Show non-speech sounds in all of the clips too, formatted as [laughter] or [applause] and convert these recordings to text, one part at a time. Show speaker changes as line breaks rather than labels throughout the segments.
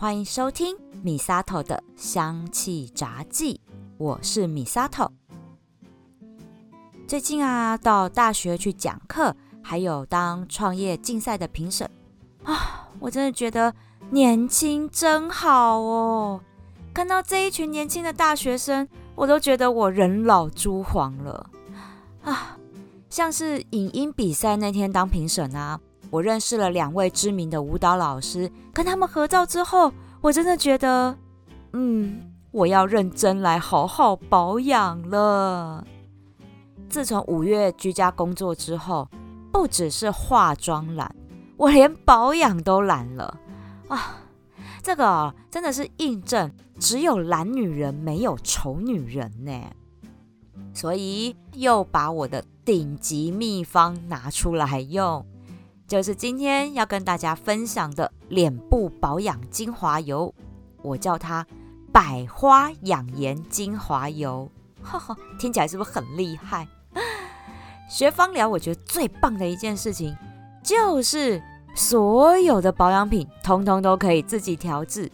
欢迎收听米萨头的香气杂记，我是米萨头。最近啊，到大学去讲课，还有当创业竞赛的评审啊，我真的觉得年轻真好哦。看到这一群年轻的大学生，我都觉得我人老珠黄了啊。像是影音比赛那天当评审啊。我认识了两位知名的舞蹈老师，跟他们合照之后，我真的觉得，嗯，我要认真来好好保养了。自从五月居家工作之后，不只是化妆懒，我连保养都懒了啊！这个真的是印证，只有懒女人没有丑女人呢。所以又把我的顶级秘方拿出来用。就是今天要跟大家分享的脸部保养精华油，我叫它百花养颜精华油，哈哈，听起来是不是很厉害？学芳疗，我觉得最棒的一件事情，就是所有的保养品通通都可以自己调制，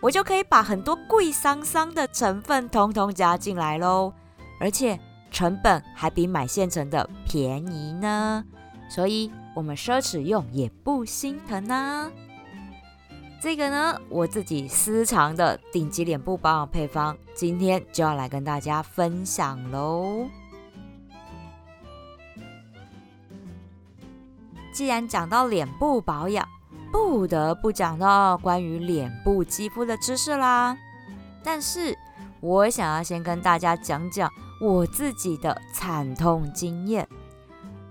我就可以把很多贵桑桑的成分通通加进来喽，而且成本还比买现成的便宜呢，所以。我们奢侈用也不心疼呐。这个呢，我自己私藏的顶级脸部保养配方，今天就要来跟大家分享喽。既然讲到脸部保养，不得不讲到关于脸部肌肤的知识啦。但是我想要先跟大家讲讲我自己的惨痛经验。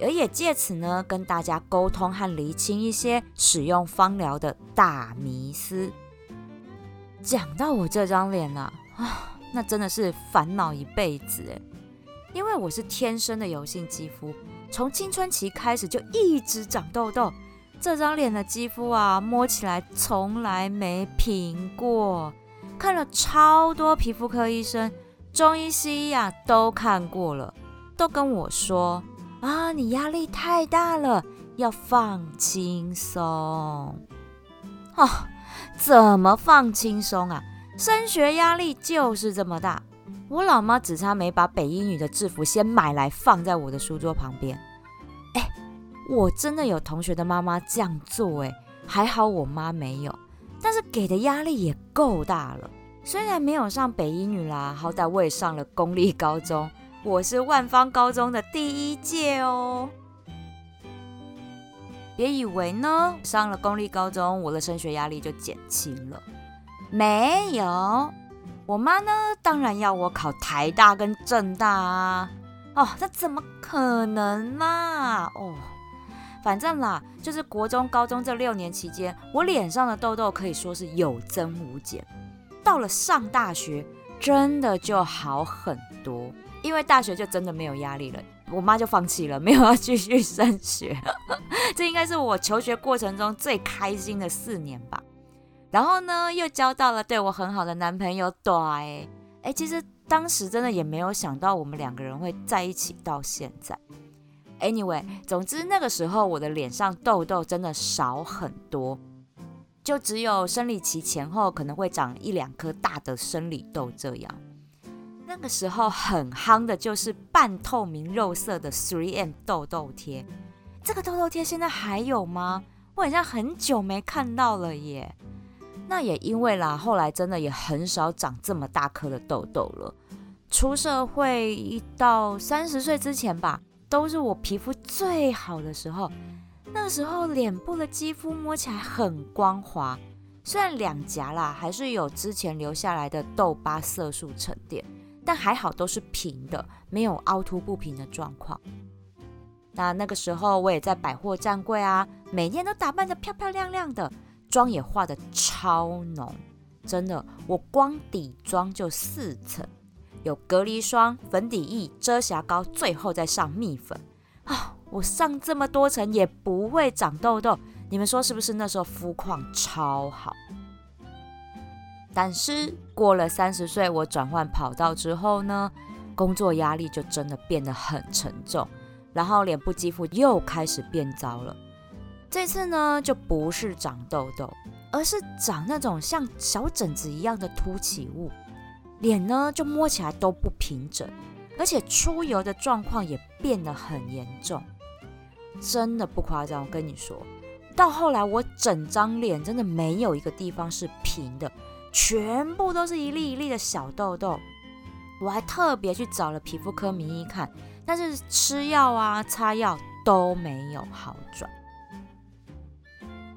而也借此呢，跟大家沟通和厘清一些使用芳疗的大迷思。讲到我这张脸啊，啊，那真的是烦恼一辈子诶，因为我是天生的油性肌肤，从青春期开始就一直长痘痘，这张脸的肌肤啊，摸起来从来没平过，看了超多皮肤科医生、中医、西医啊，都看过了，都跟我说。啊，你压力太大了，要放轻松。哦，怎么放轻松啊？升学压力就是这么大。我老妈只差没把北英女的制服先买来放在我的书桌旁边。哎，我真的有同学的妈妈这样做，哎，还好我妈没有。但是给的压力也够大了。虽然没有上北英女啦，好歹我也上了公立高中。我是万方高中的第一届哦，别以为呢，上了公立高中，我的升学压力就减轻了。没有，我妈呢，当然要我考台大跟政大啊。哦，这怎么可能嘛？哦，反正啦，就是国中、高中这六年期间，我脸上的痘痘可以说是有增无减。到了上大学，真的就好很多。因为大学就真的没有压力了，我妈就放弃了，没有要继续升学。[laughs] 这应该是我求学过程中最开心的四年吧。然后呢，又交到了对我很好的男朋友。对，哎，其实当时真的也没有想到我们两个人会在一起到现在。Anyway，总之那个时候我的脸上痘痘真的少很多，就只有生理期前后可能会长一两颗大的生理痘这样。那个时候很夯的就是半透明肉色的 3M 痘痘贴，这个痘痘贴现在还有吗？我好像很久没看到了耶。那也因为啦，后来真的也很少长这么大颗的痘痘了。出社会一到三十岁之前吧，都是我皮肤最好的时候。那时候脸部的肌肤摸起来很光滑，虽然两颊啦还是有之前留下来的痘疤色素沉淀。但还好都是平的，没有凹凸不平的状况。那那个时候我也在百货站柜啊，每天都打扮的漂漂亮亮的，妆也化的超浓，真的，我光底妆就四层，有隔离霜、粉底液、遮瑕膏，最后再上蜜粉啊！我上这么多层也不会长痘痘，你们说是不是？那时候肤况超好。但是过了三十岁，我转换跑道之后呢，工作压力就真的变得很沉重，然后脸部肌肤又开始变糟了。这次呢，就不是长痘痘，而是长那种像小疹子一样的凸起物，脸呢就摸起来都不平整，而且出油的状况也变得很严重，真的不夸张。我跟你说，到后来我整张脸真的没有一个地方是平的，全部都是一粒一粒的小痘痘。我还特别去找了皮肤科名医看，但是吃药啊、擦药都没有好转。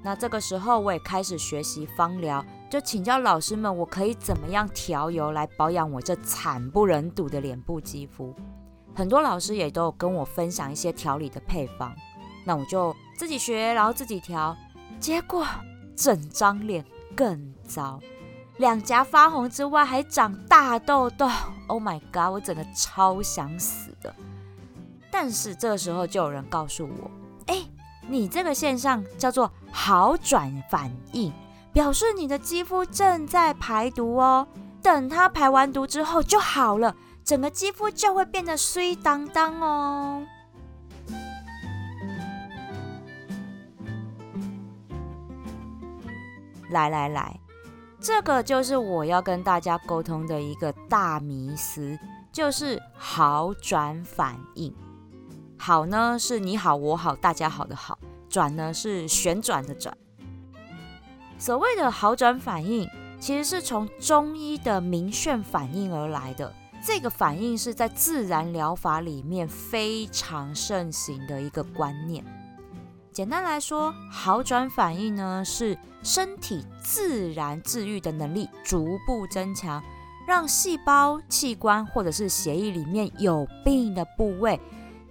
那这个时候我也开始学习芳疗，就请教老师们，我可以怎么样调油来保养我这惨不忍睹的脸部肌肤。很多老师也都有跟我分享一些调理的配方，那我就自己学，然后自己调，结果整张脸更糟。两颊发红之外，还长大痘痘。[laughs] Oh my god！我整个超想死的。但是这个时候就有人告诉我：“哎，你这个现象叫做好转反应，表示你的肌肤正在排毒哦。等它排完毒之后就好了，整个肌肤就会变得水当当哦。”来来来。这个就是我要跟大家沟通的一个大迷思，就是好转反应。好呢是你好我好大家好的好，转呢是旋转的转。所谓的好转反应，其实是从中医的明眩反应而来的。这个反应是在自然疗法里面非常盛行的一个观念。简单来说，好转反应呢是身体自然治愈的能力逐步增强，让细胞、器官或者是血液里面有病的部位，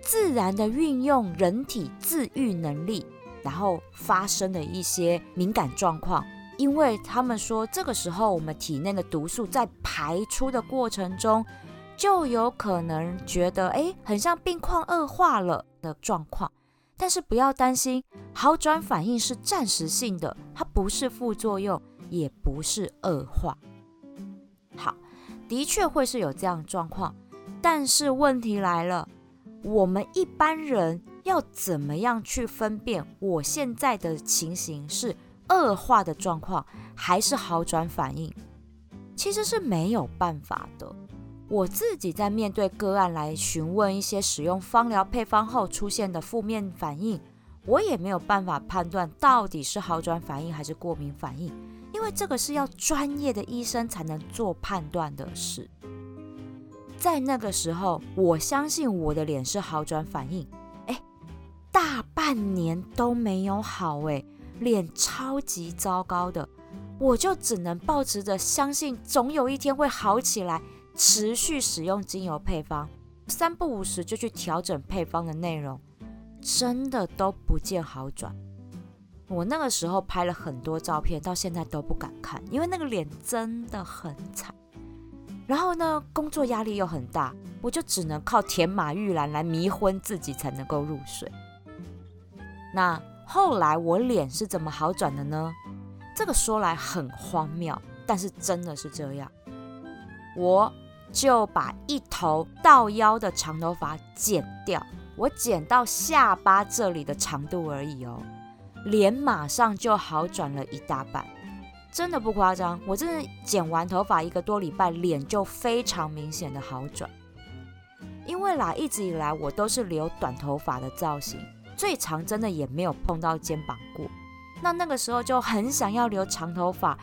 自然的运用人体自愈能力，然后发生的一些敏感状况。因为他们说，这个时候我们体内的毒素在排出的过程中，就有可能觉得，哎，很像病况恶化了的状况。但是不要担心，好转反应是暂时性的，它不是副作用，也不是恶化。好，的确会是有这样状况，但是问题来了，我们一般人要怎么样去分辨我现在的情形是恶化的状况，还是好转反应？其实是没有办法的。我自己在面对个案来询问一些使用芳疗配方后出现的负面反应，我也没有办法判断到底是好转反应还是过敏反应，因为这个是要专业的医生才能做判断的事。在那个时候，我相信我的脸是好转反应，哎，大半年都没有好，哎，脸超级糟糕的，我就只能保持着相信总有一天会好起来。持续使用精油配方，三不五时就去调整配方的内容，真的都不见好转。我那个时候拍了很多照片，到现在都不敢看，因为那个脸真的很惨。然后呢，工作压力又很大，我就只能靠甜马玉兰来迷昏自己才能够入睡。那后来我脸是怎么好转的呢？这个说来很荒谬，但是真的是这样，我。就把一头到腰的长头发剪掉，我剪到下巴这里的长度而已哦，脸马上就好转了一大半，真的不夸张。我真的剪完头发一个多礼拜，脸就非常明显的好转。因为啦，一直以来我都是留短头发的造型，最长真的也没有碰到肩膀过。那那个时候就很想要留长头发。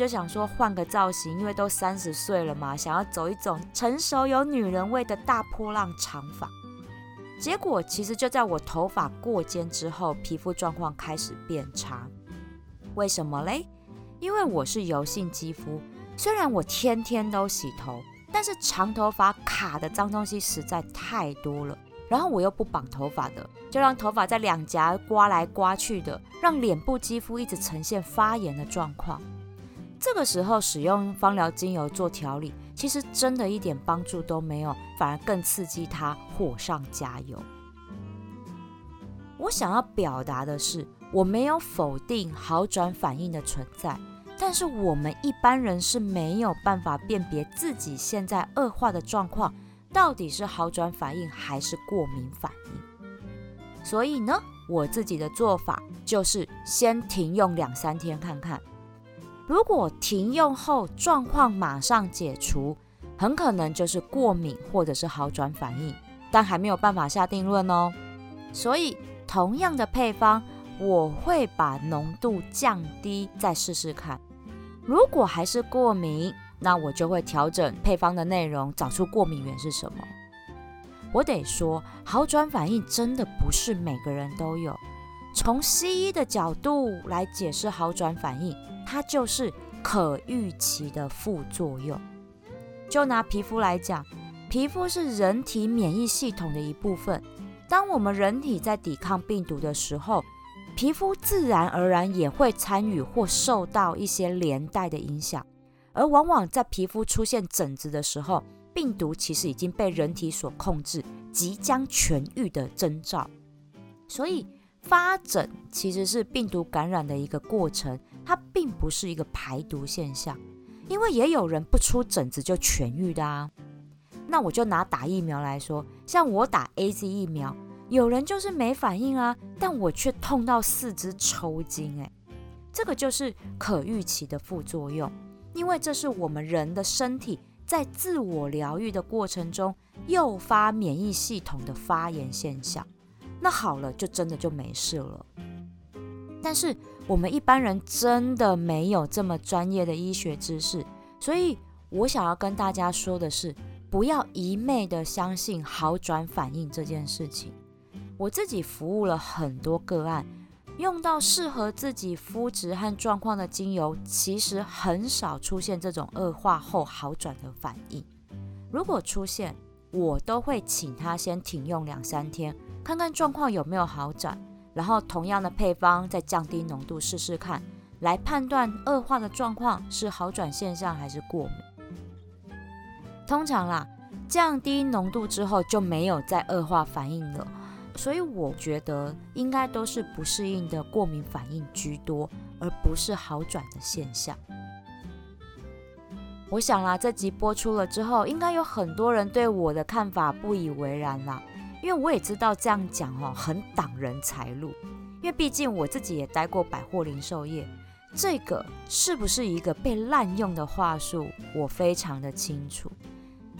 就想说换个造型，因为都三十岁了嘛，想要走一种成熟有女人味的大波浪长发。结果其实就在我头发过肩之后，皮肤状况开始变差。为什么嘞？因为我是油性肌肤，虽然我天天都洗头，但是长头发卡的脏东西实在太多了。然后我又不绑头发的，就让头发在两颊刮来刮去的，让脸部肌肤一直呈现发炎的状况。这个时候使用芳疗精油做调理，其实真的一点帮助都没有，反而更刺激它火上加油。我想要表达的是，我没有否定好转反应的存在，但是我们一般人是没有办法辨别自己现在恶化的状况到底是好转反应还是过敏反应。所以呢，我自己的做法就是先停用两三天看看。如果停用后状况马上解除，很可能就是过敏或者是好转反应，但还没有办法下定论哦。所以同样的配方，我会把浓度降低再试试看。如果还是过敏，那我就会调整配方的内容，找出过敏源是什么。我得说，好转反应真的不是每个人都有。从西医的角度来解释好转反应，它就是可预期的副作用。就拿皮肤来讲，皮肤是人体免疫系统的一部分。当我们人体在抵抗病毒的时候，皮肤自然而然也会参与或受到一些连带的影响。而往往在皮肤出现疹子的时候，病毒其实已经被人体所控制，即将痊愈的征兆。所以发疹其实是病毒感染的一个过程，它并不是一个排毒现象。因为也有人不出疹子就痊愈的啊。那我就拿打疫苗来说，像我打 A Z 疫苗，有人就是没反应啊，但我却痛到四肢抽筋，哎，这个就是可预期的副作用。因为这是我们人的身体在自我疗愈的过程中诱发免疫系统的发炎现象。那好了，就真的就没事了。但是我们一般人真的没有这么专业的医学知识，所以我想要跟大家说的是，不要一昧的相信好转反应这件事情。我自己服务了很多个案。用到适合自己肤质和状况的精油，其实很少出现这种恶化后好转的反应。如果出现，我都会请他先停用两三天，看看状况有没有好转，然后同样的配方再降低浓度试试看，来判断恶化的状况是好转现象还是过敏。通常啦，降低浓度之后就没有再恶化反应了。所以我觉得应该都是不适应的过敏反应居多，而不是好转的现象。我想啦，这集播出了之后，应该有很多人对我的看法不以为然啦，因为我也知道这样讲哦很挡人财路，因为毕竟我自己也待过百货零售业，这个是不是一个被滥用的话术，我非常的清楚。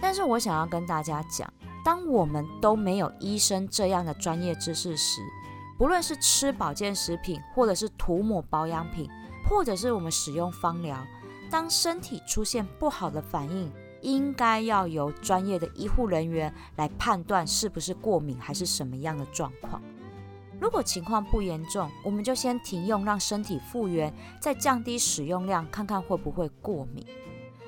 但是我想要跟大家讲。当我们都没有医生这样的专业知识时，不论是吃保健食品，或者是涂抹保养品，或者是我们使用芳疗，当身体出现不好的反应，应该要由专业的医护人员来判断是不是过敏还是什么样的状况。如果情况不严重，我们就先停用，让身体复原，再降低使用量，看看会不会过敏。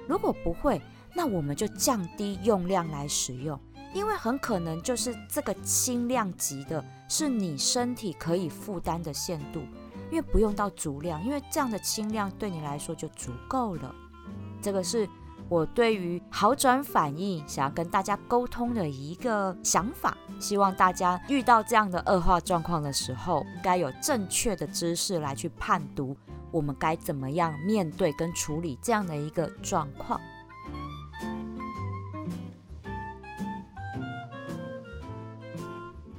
如果不会，那我们就降低用量来使用。因为很可能就是这个轻量级的，是你身体可以负担的限度，因为不用到足量，因为这样的轻量对你来说就足够了。这个是我对于好转反应想要跟大家沟通的一个想法，希望大家遇到这样的恶化状况的时候，该有正确的知识来去判读，我们该怎么样面对跟处理这样的一个状况。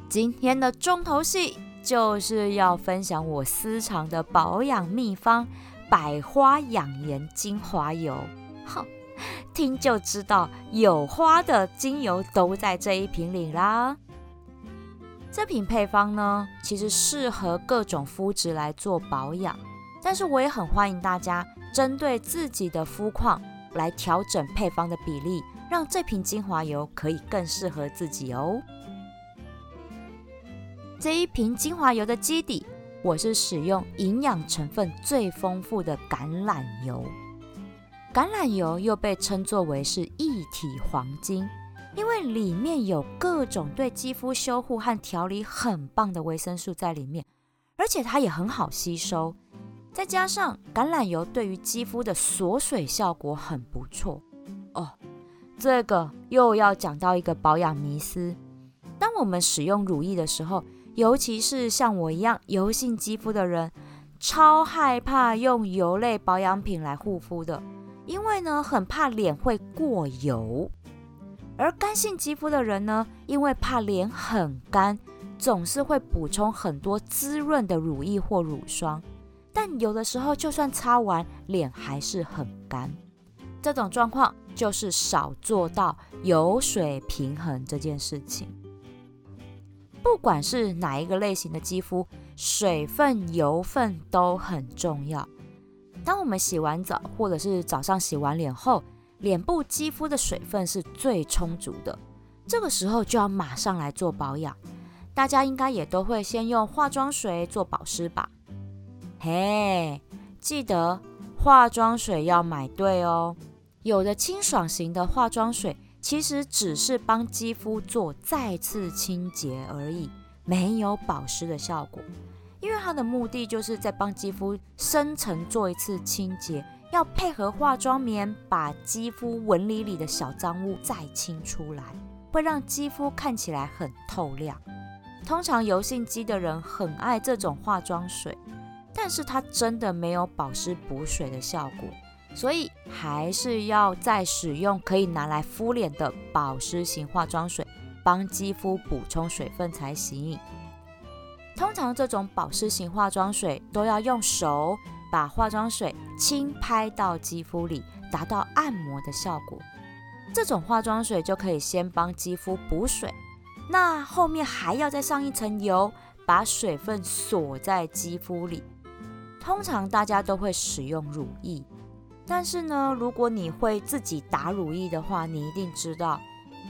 今天的重头戏就是要分享我私藏的保养秘方——百花养颜精华油。哼，听就知道有花的精油都在这一瓶里啦。这瓶配方呢，其实适合各种肤质来做保养，但是我也很欢迎大家针对自己的肤况来调整配方的比例，让这瓶精华油可以更适合自己哦。这一瓶精华油的基底，我是使用营养成分最丰富的橄榄油。橄榄油又被称作为是一体黄金，因为里面有各种对肌肤修护和调理很棒的维生素在里面，而且它也很好吸收。再加上橄榄油对于肌肤的锁水效果很不错哦。这个又要讲到一个保养迷思：当我们使用乳液的时候。尤其是像我一样油性肌肤的人，超害怕用油类保养品来护肤的，因为呢很怕脸会过油。而干性肌肤的人呢，因为怕脸很干，总是会补充很多滋润的乳液或乳霜。但有的时候就算擦完，脸还是很干。这种状况就是少做到油水平衡这件事情。不管是哪一个类型的肌肤，水分、油分都很重要。当我们洗完澡，或者是早上洗完脸后，脸部肌肤的水分是最充足的，这个时候就要马上来做保养。大家应该也都会先用化妆水做保湿吧？嘿，记得化妆水要买对哦。有的清爽型的化妆水。其实只是帮肌肤做再次清洁而已，没有保湿的效果。因为它的目的就是在帮肌肤深层做一次清洁，要配合化妆棉把肌肤纹理里的小脏物再清出来，会让肌肤看起来很透亮。通常油性肌的人很爱这种化妆水，但是它真的没有保湿补水的效果。所以还是要再使用可以拿来敷脸的保湿型化妆水，帮肌肤补充水分才行。通常这种保湿型化妆水都要用手把化妆水轻拍到肌肤里，达到按摩的效果。这种化妆水就可以先帮肌肤补水，那后面还要再上一层油，把水分锁在肌肤里。通常大家都会使用乳液。但是呢，如果你会自己打乳液的话，你一定知道，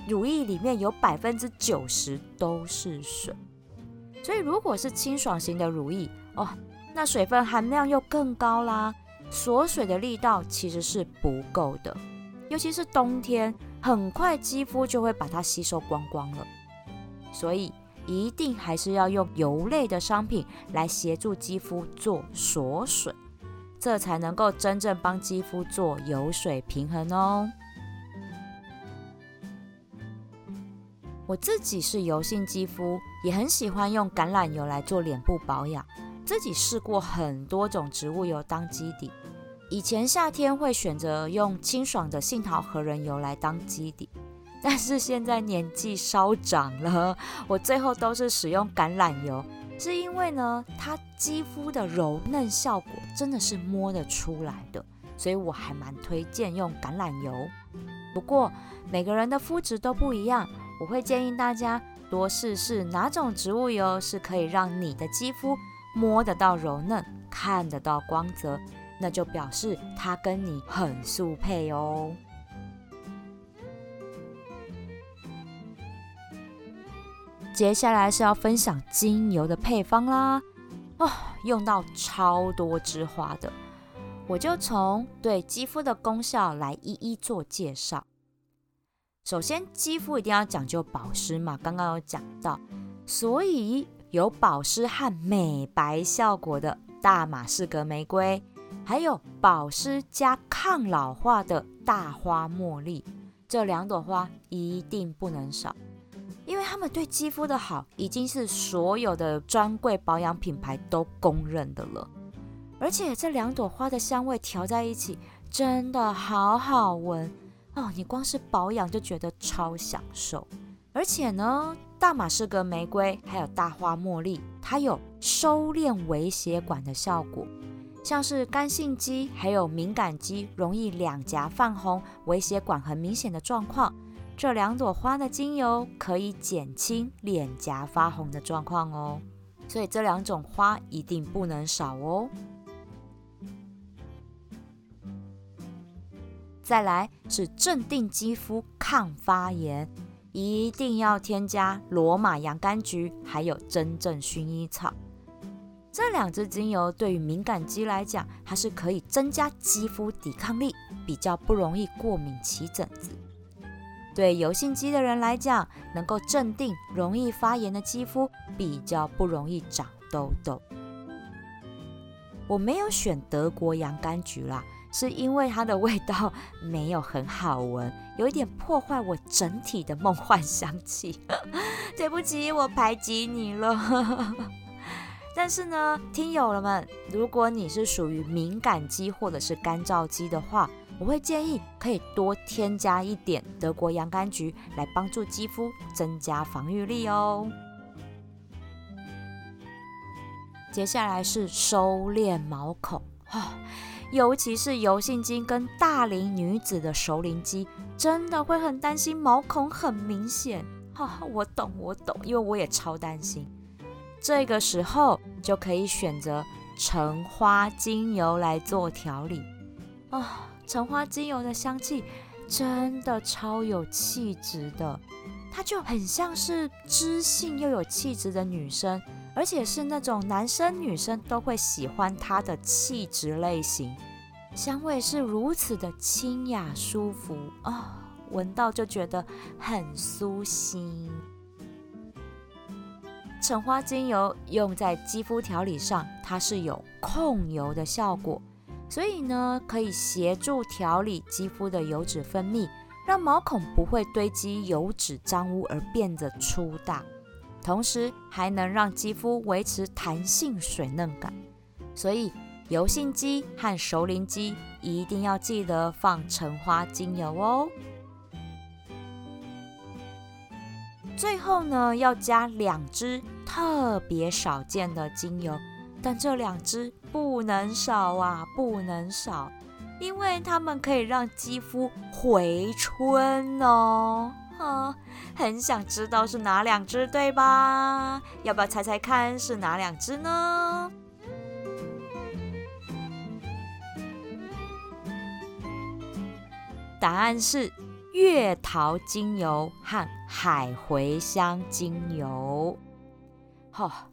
乳液里面有百分之九十都是水。所以如果是清爽型的乳液哦，那水分含量又更高啦，锁水的力道其实是不够的。尤其是冬天，很快肌肤就会把它吸收光光了。所以一定还是要用油类的商品来协助肌肤做锁水。这才能够真正帮肌肤做油水平衡哦。我自己是油性肌肤，也很喜欢用橄榄油来做脸部保养。自己试过很多种植物油当基底，以前夏天会选择用清爽的杏桃核仁油来当基底，但是现在年纪稍长了，我最后都是使用橄榄油。是因为呢，它肌肤的柔嫩效果真的是摸得出来的，所以我还蛮推荐用橄榄油。不过每个人的肤质都不一样，我会建议大家多试试哪种植物油是可以让你的肌肤摸得到柔嫩、看得到光泽，那就表示它跟你很速配哦。接下来是要分享精油的配方啦，哦，用到超多枝花的，我就从对肌肤的功效来一一做介绍。首先，肌肤一定要讲究保湿嘛，刚刚有讲到，所以有保湿和美白效果的大马士革玫瑰，还有保湿加抗老化的大花茉莉，这两朵花一定不能少。因为他们对肌肤的好，已经是所有的专柜保养品牌都公认的了。而且这两朵花的香味调在一起，真的好好闻哦！你光是保养就觉得超享受。而且呢，大马士革玫瑰还有大花茉莉，它有收敛微血管的效果，像是干性肌还有敏感肌容易两颊泛红、微血管很明显的状况。这两朵花的精油可以减轻脸颊发红的状况哦，所以这两种花一定不能少哦。再来是镇定肌肤、抗发炎，一定要添加罗马洋甘菊，还有真正薰衣草。这两支精油对于敏感肌来讲，它是可以增加肌肤抵抗力，比较不容易过敏起疹子。对油性肌的人来讲，能够镇定容易发炎的肌肤，比较不容易长痘痘。我没有选德国洋甘菊啦，是因为它的味道 [laughs] 没有很好闻，有一点破坏我整体的梦幻香气。[laughs] 对不起，我排挤你了。但是呢，听友了们，如果你是属于敏感肌或者是干燥肌的话，我会建议可以多添加一点德国洋甘菊，来帮助肌肤增加防御力哦。接下来是收敛毛孔啊，尤其是油性肌跟大龄女子的熟龄肌，真的会很担心毛孔很明显。哈，我懂，我懂，因为我也超担心。这个时候就可以选择橙花精油来做调理啊，橙花精油的香气真的超有气质的，它就很像是知性又有气质的女生。而且是那种男生女生都会喜欢它的气质类型，香味是如此的清雅舒服啊，闻到就觉得很舒心。橙花精油用在肌肤调理上，它是有控油的效果，所以呢可以协助调理肌肤的油脂分泌，让毛孔不会堆积油脂脏污而变得粗大。同时还能让肌肤维持弹性水嫩感，所以油性肌和熟龄肌一定要记得放橙花精油哦。最后呢，要加两支特别少见的精油，但这两支不能少啊，不能少，因为它们可以让肌肤回春哦。啊，很想知道是哪两只，对吧？要不要猜猜看是哪两只呢？答案是月桃精油和海茴香精油。哈，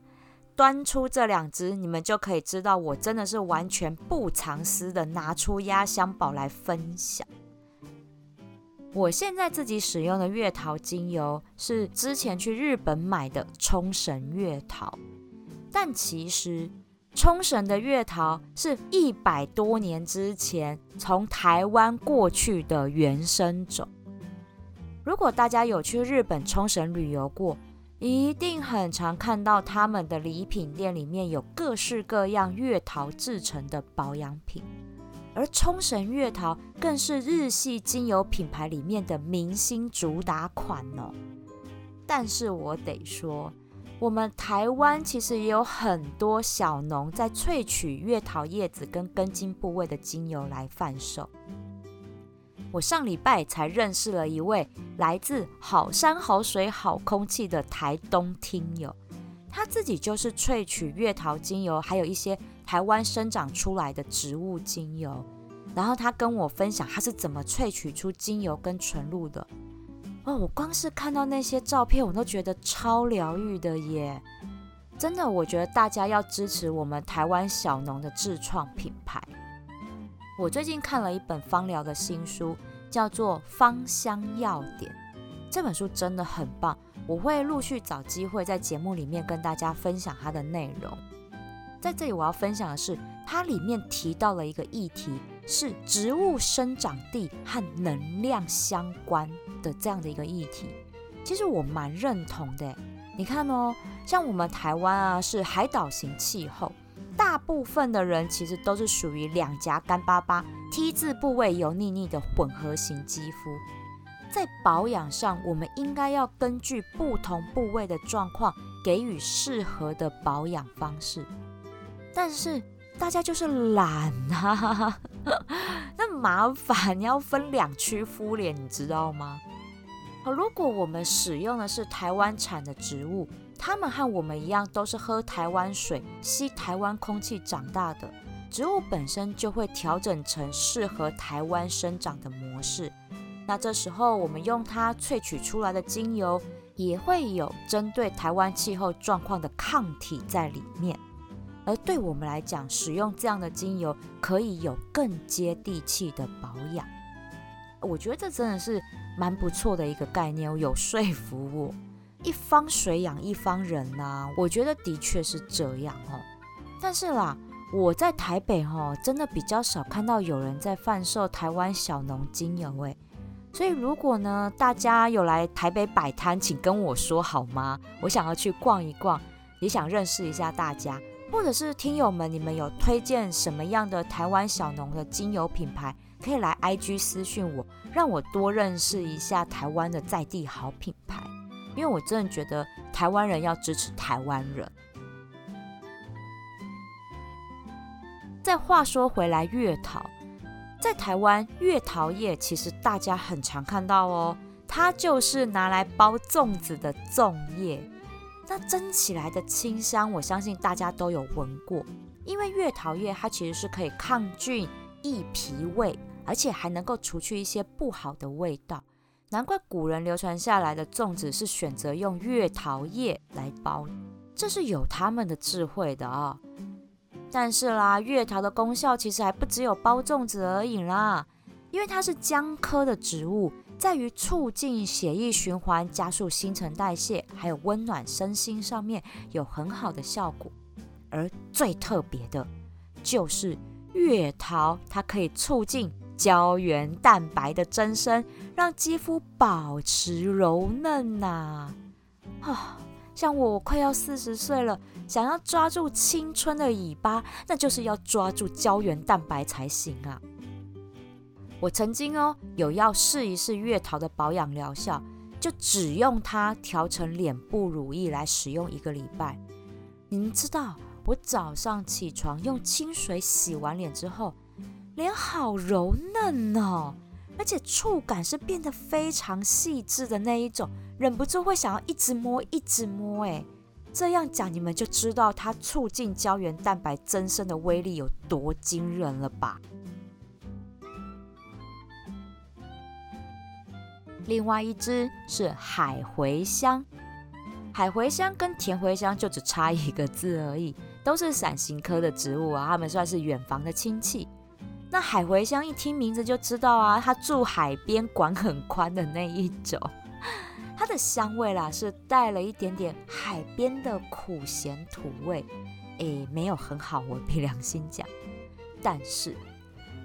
端出这两支，你们就可以知道我真的是完全不藏私的拿出压箱宝来分享。我现在自己使用的月桃精油是之前去日本买的冲绳月桃，但其实冲绳的月桃是一百多年之前从台湾过去的原生种。如果大家有去日本冲绳旅游过，一定很常看到他们的礼品店里面有各式各样月桃制成的保养品。而冲绳月桃更是日系精油品牌里面的明星主打款哦。但是我得说，我们台湾其实也有很多小农在萃取月桃叶子跟根茎部位的精油来贩售。我上礼拜才认识了一位来自好山好水好空气的台东听友，他自己就是萃取月桃精油，还有一些。台湾生长出来的植物精油，然后他跟我分享他是怎么萃取出精油跟纯露的。哦，我光是看到那些照片，我都觉得超疗愈的耶！真的，我觉得大家要支持我们台湾小农的自创品牌。我最近看了一本芳疗的新书，叫做《芳香要点》，这本书真的很棒，我会陆续找机会在节目里面跟大家分享它的内容。在这里，我要分享的是，它里面提到了一个议题，是植物生长地和能量相关的这样的一个议题。其实我蛮认同的。你看哦，像我们台湾啊，是海岛型气候，大部分的人其实都是属于两颊干巴巴、T 字部位油腻腻的混合型肌肤。在保养上，我们应该要根据不同部位的状况，给予适合的保养方式。但是大家就是懒啊，[laughs] 那麻烦，你要分两区敷脸，你知道吗？好，如果我们使用的是台湾产的植物，它们和我们一样都是喝台湾水、吸台湾空气长大的植物，本身就会调整成适合台湾生长的模式。那这时候我们用它萃取出来的精油，也会有针对台湾气候状况的抗体在里面。而对我们来讲，使用这样的精油可以有更接地气的保养。我觉得这真的是蛮不错的一个概念，有说服我。一方水养一方人呐，我觉得的确是这样哦。但是啦，我在台北哈，真的比较少看到有人在贩售台湾小农精油诶。所以如果呢，大家有来台北摆摊，请跟我说好吗？我想要去逛一逛，也想认识一下大家。或者是听友们，你们有推荐什么样的台湾小农的精油品牌，可以来 IG 私讯我，让我多认识一下台湾的在地好品牌。因为我真的觉得台湾人要支持台湾人。再话说回来，月桃在台湾，月桃叶其实大家很常看到哦，它就是拿来包粽子的粽叶。那蒸起来的清香，我相信大家都有闻过。因为月桃叶它其实是可以抗菌、益脾胃，而且还能够除去一些不好的味道。难怪古人流传下来的粽子是选择用月桃叶来包，这是有他们的智慧的啊。但是啦，月桃的功效其实还不只有包粽子而已啦，因为它是姜科的植物。在于促进血液循环、加速新陈代谢，还有温暖身心上面有很好的效果。而最特别的，就是月桃，它可以促进胶原蛋白的增生，让肌肤保持柔嫩呐。啊，像我快要四十岁了，想要抓住青春的尾巴，那就是要抓住胶原蛋白才行啊。我曾经哦有要试一试月桃的保养疗效，就只用它调成脸部乳液来使用一个礼拜。你们知道，我早上起床用清水洗完脸之后，脸好柔嫩哦，而且触感是变得非常细致的那一种，忍不住会想要一直摸一直摸。哎，这样讲你们就知道它促进胶原蛋白增生的威力有多惊人了吧？另外一支是海茴香，海茴香跟甜茴香就只差一个字而已，都是伞形科的植物啊，它们算是远房的亲戚。那海茴香一听名字就知道啊，它住海边，管很宽的那一种。它的香味啦是带了一点点海边的苦咸土味，诶，没有很好闻，凭良心讲，但是。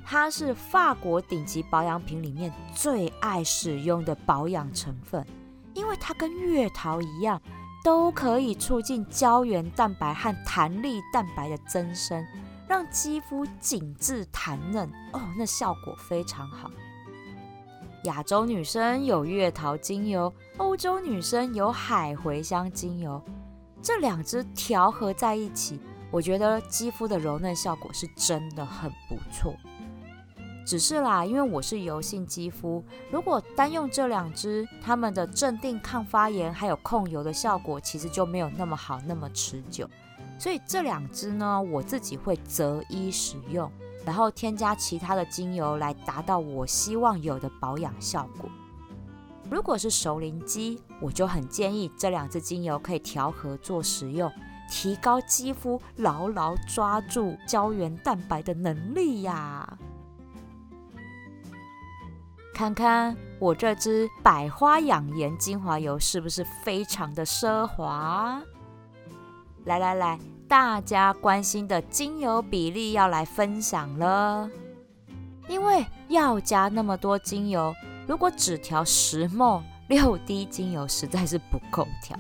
它是法国顶级保养品里面最爱使用的保养成分，因为它跟月桃一样，都可以促进胶原蛋白和弹力蛋白的增生，让肌肤紧致弹嫩哦，那效果非常好。亚洲女生有月桃精油，欧洲女生有海茴香精油，这两支调和在一起，我觉得肌肤的柔嫩效果是真的很不错。只是啦，因为我是油性肌肤，如果单用这两支，它们的镇定、抗发炎还有控油的效果，其实就没有那么好、那么持久。所以这两支呢，我自己会择一使用，然后添加其他的精油来达到我希望有的保养效果。如果是熟龄肌，我就很建议这两支精油可以调和做使用，提高肌肤牢牢抓住胶原蛋白的能力呀。看看我这支百花养颜精华油是不是非常的奢华？来来来，大家关心的精油比例要来分享了。因为要加那么多精油，如果只调十沫六滴精油实在是不够调，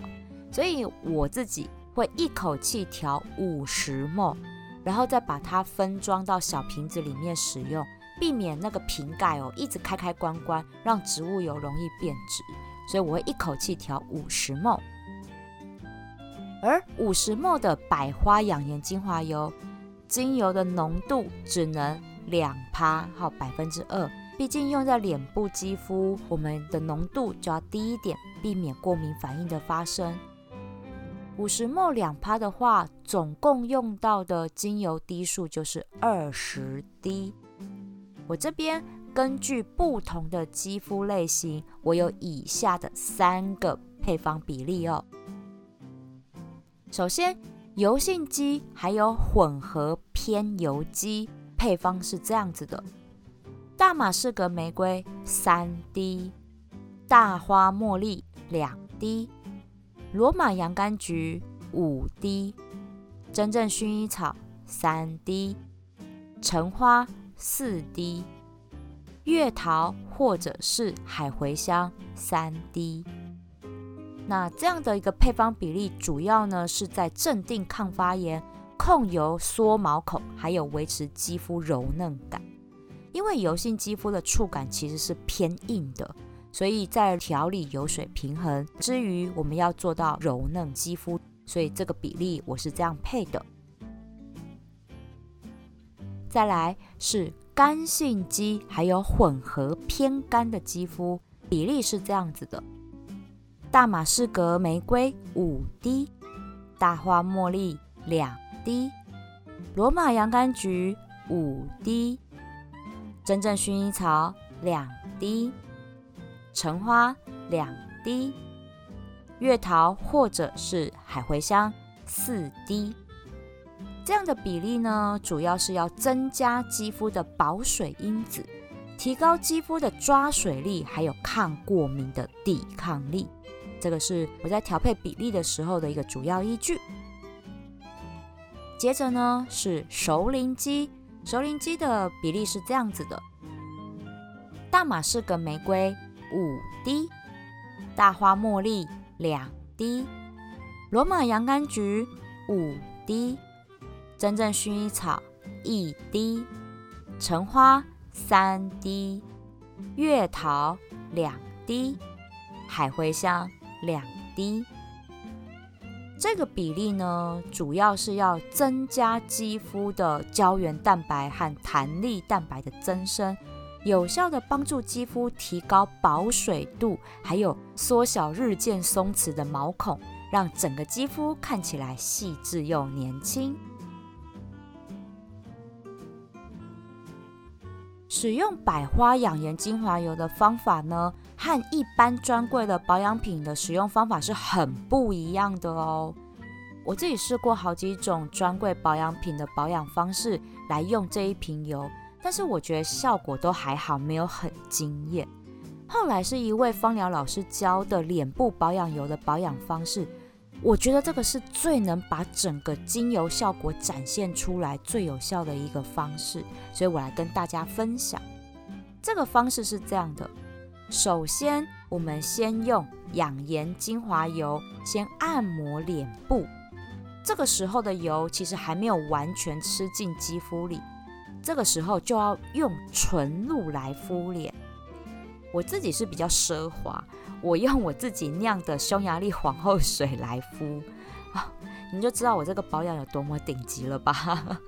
所以我自己会一口气调五十沫，然后再把它分装到小瓶子里面使用。避免那个瓶盖哦一直开开关关，让植物油容易变质，所以我会一口气调五十沫。而五十沫的百花养颜精华油，精油的浓度只能两趴，好百分之二。毕竟用在脸部肌肤，我们的浓度就要低一点，避免过敏反应的发生。五十沫两趴的话，总共用到的精油滴数就是二十滴。我这边根据不同的肌肤类型，我有以下的三个配方比例哦。首先，油性肌还有混合偏油肌配方是这样子的：大马士革玫瑰三滴，大花茉莉两滴，罗马洋甘菊五滴，真正薰衣草三滴，橙花。四滴月桃或者是海茴香三滴，那这样的一个配方比例，主要呢是在镇定、抗发炎、控油、缩毛孔，还有维持肌肤柔嫩感。因为油性肌肤的触感其实是偏硬的，所以在调理油水平衡之余，我们要做到柔嫩肌肤，所以这个比例我是这样配的。再来是干性肌，还有混合偏干的肌肤，比例是这样子的：大马士革玫瑰五滴，大花茉莉两滴，罗马洋甘菊五滴，真正薰衣草两滴，橙花两滴，月桃或者是海茴香四滴。这样的比例呢，主要是要增加肌肤的保水因子，提高肌肤的抓水力，还有抗过敏的抵抗力。这个是我在调配比例的时候的一个主要依据。接着呢是熟龄肌，熟龄肌的比例是这样子的：大马士革玫瑰五滴，大花茉莉两滴，罗马洋甘菊五滴。真正薰衣草一滴，橙花三滴，月桃两滴，海茴香两滴。这个比例呢，主要是要增加肌肤的胶原蛋白和弹力蛋白的增生，有效的帮助肌肤提高保水度，还有缩小日渐松弛的毛孔，让整个肌肤看起来细致又年轻。使用百花养颜精华油的方法呢，和一般专柜的保养品的使用方法是很不一样的哦。我自己试过好几种专柜保养品的保养方式来用这一瓶油，但是我觉得效果都还好，没有很惊艳。后来是一位芳疗老师教的脸部保养油的保养方式。我觉得这个是最能把整个精油效果展现出来最有效的一个方式，所以我来跟大家分享。这个方式是这样的：首先，我们先用养颜精华油先按摩脸部，这个时候的油其实还没有完全吃进肌肤里，这个时候就要用纯露来敷脸。我自己是比较奢华。我用我自己酿的匈牙利皇后水来敷，你就知道我这个保养有多么顶级了吧？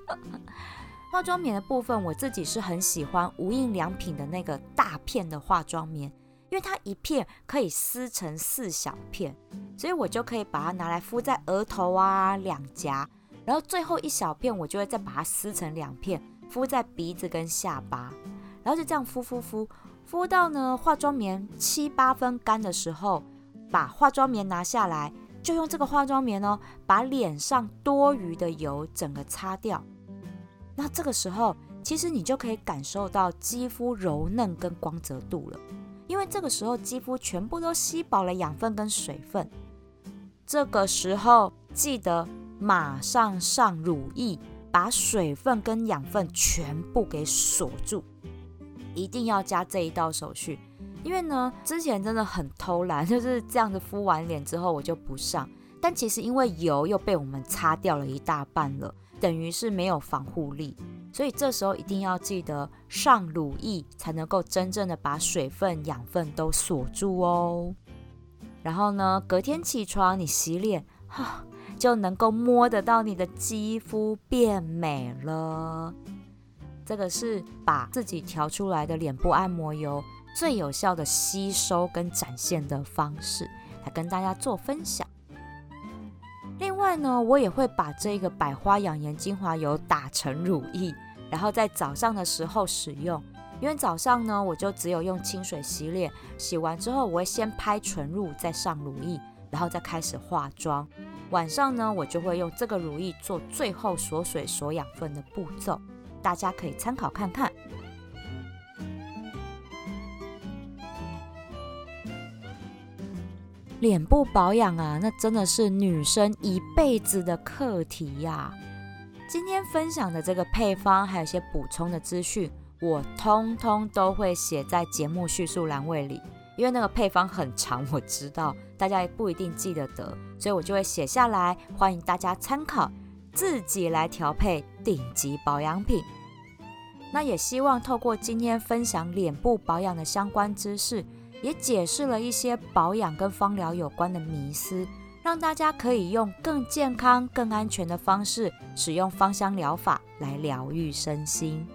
化妆棉的部分，我自己是很喜欢无印良品的那个大片的化妆棉，因为它一片可以撕成四小片，所以我就可以把它拿来敷在额头啊、两颊，然后最后一小片我就会再把它撕成两片敷在鼻子跟下巴，然后就这样敷敷敷。敷到呢化妆棉七八分干的时候，把化妆棉拿下来，就用这个化妆棉哦，把脸上多余的油整个擦掉。那这个时候，其实你就可以感受到肌肤柔嫩跟光泽度了，因为这个时候肌肤全部都吸饱了养分跟水分。这个时候记得马上上乳液，把水分跟养分全部给锁住。一定要加这一道手续，因为呢，之前真的很偷懒，[laughs] 就是这样子敷完脸之后我就不上，但其实因为油又被我们擦掉了一大半了，等于是没有防护力，所以这时候一定要记得上乳液，才能够真正的把水分、养分都锁住哦。然后呢，隔天起床你洗脸，哈，就能够摸得到你的肌肤变美了。这个是把自己调出来的脸部按摩油最有效的吸收跟展现的方式，来跟大家做分享。另外呢，我也会把这个百花养颜精华油打成乳液，然后在早上的时候使用。因为早上呢，我就只有用清水洗脸，洗完之后我会先拍纯露，再上乳液，然后再开始化妆。晚上呢，我就会用这个乳液做最后锁水锁养分的步骤。大家可以参考看看。脸部保养啊，那真的是女生一辈子的课题呀。今天分享的这个配方，还有一些补充的资讯，我通通都会写在节目叙述栏位里。因为那个配方很长，我知道大家也不一定记得得，所以我就会写下来，欢迎大家参考。自己来调配顶级保养品，那也希望透过今天分享脸部保养的相关知识，也解释了一些保养跟芳疗有关的迷思，让大家可以用更健康、更安全的方式使用芳香疗法来疗愈身心。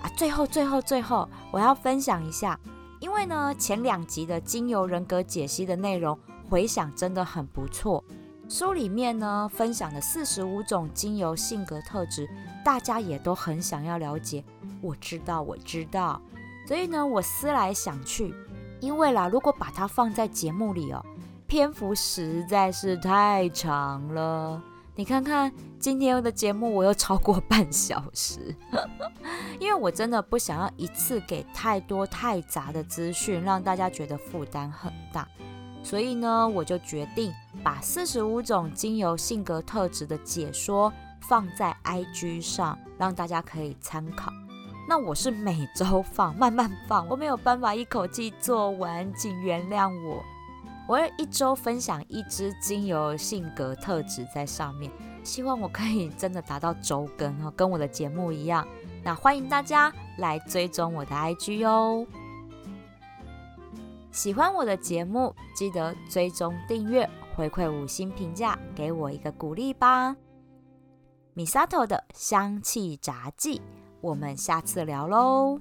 啊，最后、最后、最后，我要分享一下，因为呢，前两集的精油人格解析的内容回响真的很不错。书里面呢分享的四十五种精油性格特质，大家也都很想要了解。我知道，我知道。所以呢，我思来想去，因为啦，如果把它放在节目里哦，篇幅实在是太长了。你看看今天的节目，我又超过半小时，[laughs] 因为我真的不想要一次给太多太杂的资讯，让大家觉得负担很大。所以呢，我就决定把四十五种精油性格特质的解说放在 IG 上，让大家可以参考。那我是每周放，慢慢放，我没有办法一口气做完，请原谅我。我会一周分享一支精油性格特质在上面，希望我可以真的达到周更哦，跟我的节目一样。那欢迎大家来追踪我的 IG 哦。喜欢我的节目，记得追踪订阅，回馈五星评价，给我一个鼓励吧。米萨头的香气杂技，我们下次聊喽。